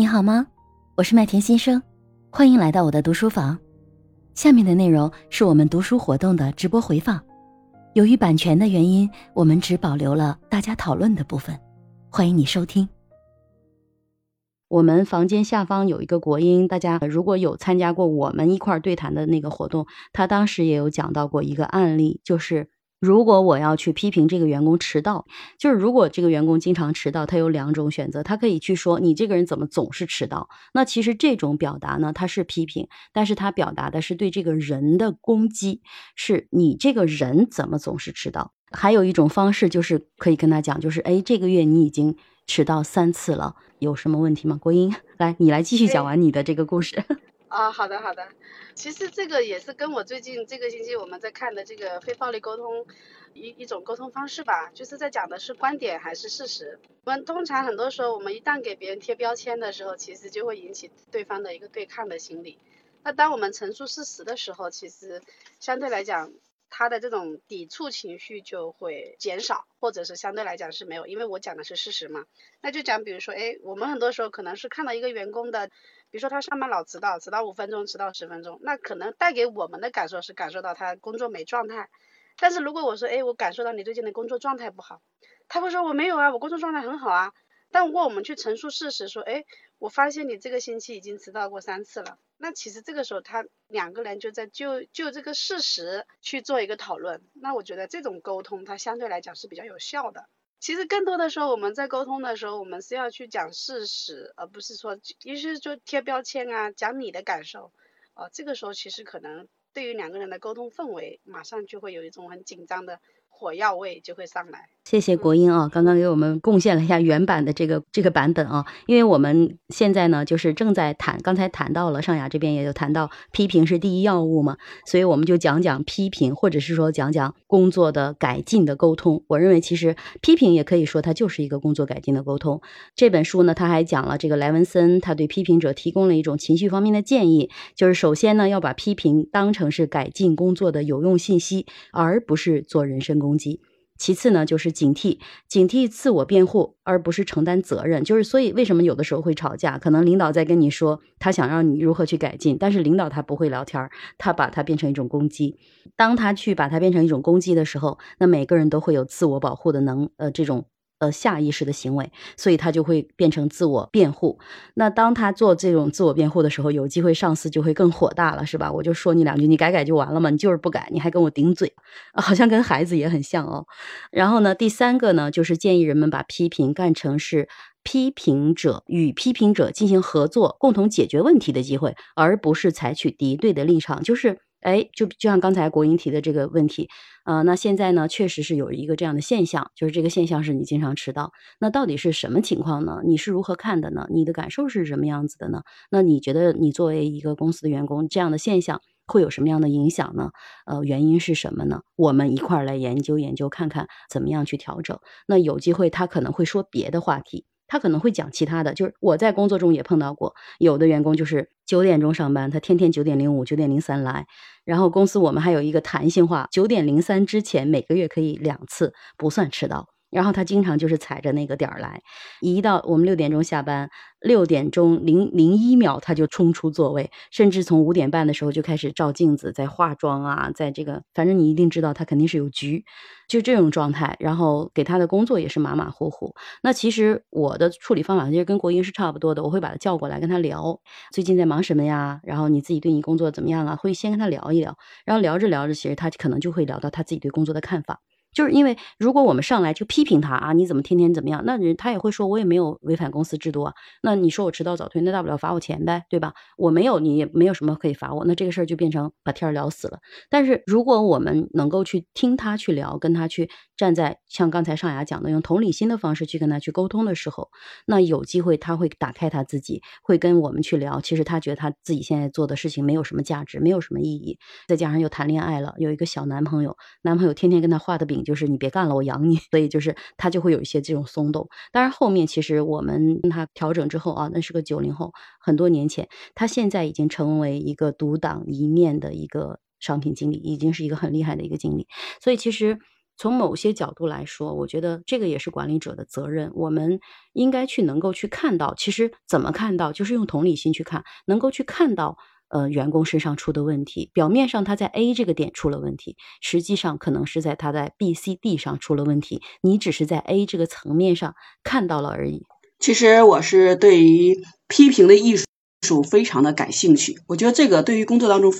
你好吗？我是麦田先生，欢迎来到我的读书房。下面的内容是我们读书活动的直播回放，由于版权的原因，我们只保留了大家讨论的部分。欢迎你收听。我们房间下方有一个国音，大家如果有参加过我们一块儿对谈的那个活动，他当时也有讲到过一个案例，就是。如果我要去批评这个员工迟到，就是如果这个员工经常迟到，他有两种选择，他可以去说你这个人怎么总是迟到。那其实这种表达呢，他是批评，但是他表达的是对这个人的攻击，是你这个人怎么总是迟到。还有一种方式就是可以跟他讲，就是哎，这个月你已经迟到三次了，有什么问题吗？国英，来，你来继续讲完你的这个故事。啊，好的好的，其实这个也是跟我最近这个星期我们在看的这个非暴力沟通一一种沟通方式吧，就是在讲的是观点还是事实。我们通常很多时候，我们一旦给别人贴标签的时候，其实就会引起对方的一个对抗的心理。那当我们陈述事实的时候，其实相对来讲，他的这种抵触情绪就会减少，或者是相对来讲是没有，因为我讲的是事实嘛。那就讲，比如说，哎，我们很多时候可能是看到一个员工的。比如说他上班老迟到，迟到五分钟，迟到十分钟，那可能带给我们的感受是感受到他工作没状态。但是如果我说，哎，我感受到你最近的工作状态不好，他会说我没有啊，我工作状态很好啊。但如果我们去陈述事实，说，哎，我发现你这个星期已经迟到过三次了，那其实这个时候他两个人就在就就这个事实去做一个讨论，那我觉得这种沟通它相对来讲是比较有效的。其实更多的时候，我们在沟通的时候，我们是要去讲事实，而不是说，也是就贴标签啊，讲你的感受，哦，这个时候其实可能对于两个人的沟通氛围，马上就会有一种很紧张的火药味就会上来。谢谢国英啊，刚刚给我们贡献了一下原版的这个这个版本啊，因为我们现在呢就是正在谈，刚才谈到了上雅这边也有谈到批评是第一要务嘛，所以我们就讲讲批评，或者是说讲讲工作的改进的沟通。我认为其实批评也可以说它就是一个工作改进的沟通。这本书呢，他还讲了这个莱文森，他对批评者提供了一种情绪方面的建议，就是首先呢要把批评当成是改进工作的有用信息，而不是做人身攻攻击。其次呢，就是警惕，警惕自我辩护，而不是承担责任。就是所以，为什么有的时候会吵架？可能领导在跟你说，他想让你如何去改进，但是领导他不会聊天，他把它变成一种攻击。当他去把它变成一种攻击的时候，那每个人都会有自我保护的能，呃，这种。呃，下意识的行为，所以他就会变成自我辩护。那当他做这种自我辩护的时候，有机会上司就会更火大了，是吧？我就说你两句，你改改就完了嘛，你就是不改，你还跟我顶嘴，好像跟孩子也很像哦。然后呢，第三个呢，就是建议人们把批评干成是批评者与批评者进行合作、共同解决问题的机会，而不是采取敌对的立场，就是。哎，就就像刚才国英提的这个问题，呃，那现在呢，确实是有一个这样的现象，就是这个现象是你经常迟到，那到底是什么情况呢？你是如何看的呢？你的感受是什么样子的呢？那你觉得你作为一个公司的员工，这样的现象会有什么样的影响呢？呃，原因是什么呢？我们一块儿来研究研究，看看怎么样去调整。那有机会他可能会说别的话题。他可能会讲其他的，就是我在工作中也碰到过，有的员工就是九点钟上班，他天天九点零五、九点零三来，然后公司我们还有一个弹性化，九点零三之前每个月可以两次，不算迟到。然后他经常就是踩着那个点儿来，一到我们六点钟下班，六点钟零零一秒他就冲出座位，甚至从五点半的时候就开始照镜子，在化妆啊，在这个反正你一定知道他肯定是有局，就这种状态。然后给他的工作也是马马虎虎。那其实我的处理方法其实跟国英是差不多的，我会把他叫过来跟他聊，最近在忙什么呀？然后你自己对你工作怎么样啊？会先跟他聊一聊，然后聊着聊着，其实他可能就会聊到他自己对工作的看法。就是因为如果我们上来就批评他啊，你怎么天天怎么样？那人他也会说，我也没有违反公司制度啊。那你说我迟到早退，那大不了罚我钱呗，对吧？我没有，你也没有什么可以罚我。那这个事儿就变成把天儿聊死了。但是如果我们能够去听他去聊，跟他去站在像刚才上雅讲的，用同理心的方式去跟他去沟通的时候，那有机会他会打开他自己，会跟我们去聊。其实他觉得他自己现在做的事情没有什么价值，没有什么意义。再加上又谈恋爱了，有一个小男朋友，男朋友天天跟他画的饼。就是你别干了，我养你，所以就是他就会有一些这种松动。当然后面其实我们跟他调整之后啊，那是个九零后，很多年前，他现在已经成为一个独当一面的一个商品经理，已经是一个很厉害的一个经理。所以其实从某些角度来说，我觉得这个也是管理者的责任。我们应该去能够去看到，其实怎么看到，就是用同理心去看，能够去看到，呃，员工身上出的问题。表面上他在 A 这个点出了问题，实际上可能是在他在 B、C、D 上出了问题。你只是在 A 这个层面上看到了而已。其实我是对于批评的艺术非常的感兴趣，我觉得这个对于工作当中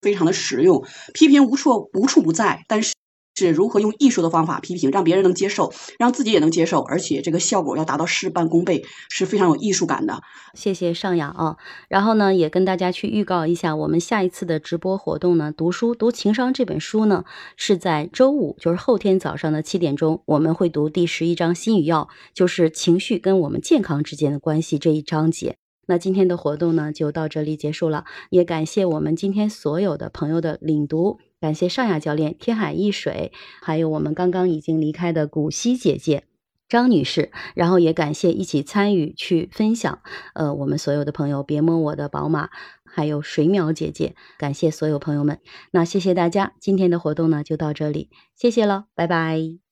非常的实用。批评无处无处不在，但是。是如何用艺术的方法批评，让别人能接受，让自己也能接受，而且这个效果要达到事半功倍，是非常有艺术感的。谢谢尚雅啊，然后呢，也跟大家去预告一下，我们下一次的直播活动呢，读书读情商这本书呢，是在周五，就是后天早上的七点钟，我们会读第十一章心语要，就是情绪跟我们健康之间的关系这一章节。那今天的活动呢，就到这里结束了，也感谢我们今天所有的朋友的领读。感谢尚雅教练、天海一水，还有我们刚刚已经离开的古希姐姐张女士，然后也感谢一起参与去分享，呃，我们所有的朋友，别摸我的宝马，还有水淼姐姐，感谢所有朋友们，那谢谢大家，今天的活动呢就到这里，谢谢了，拜拜。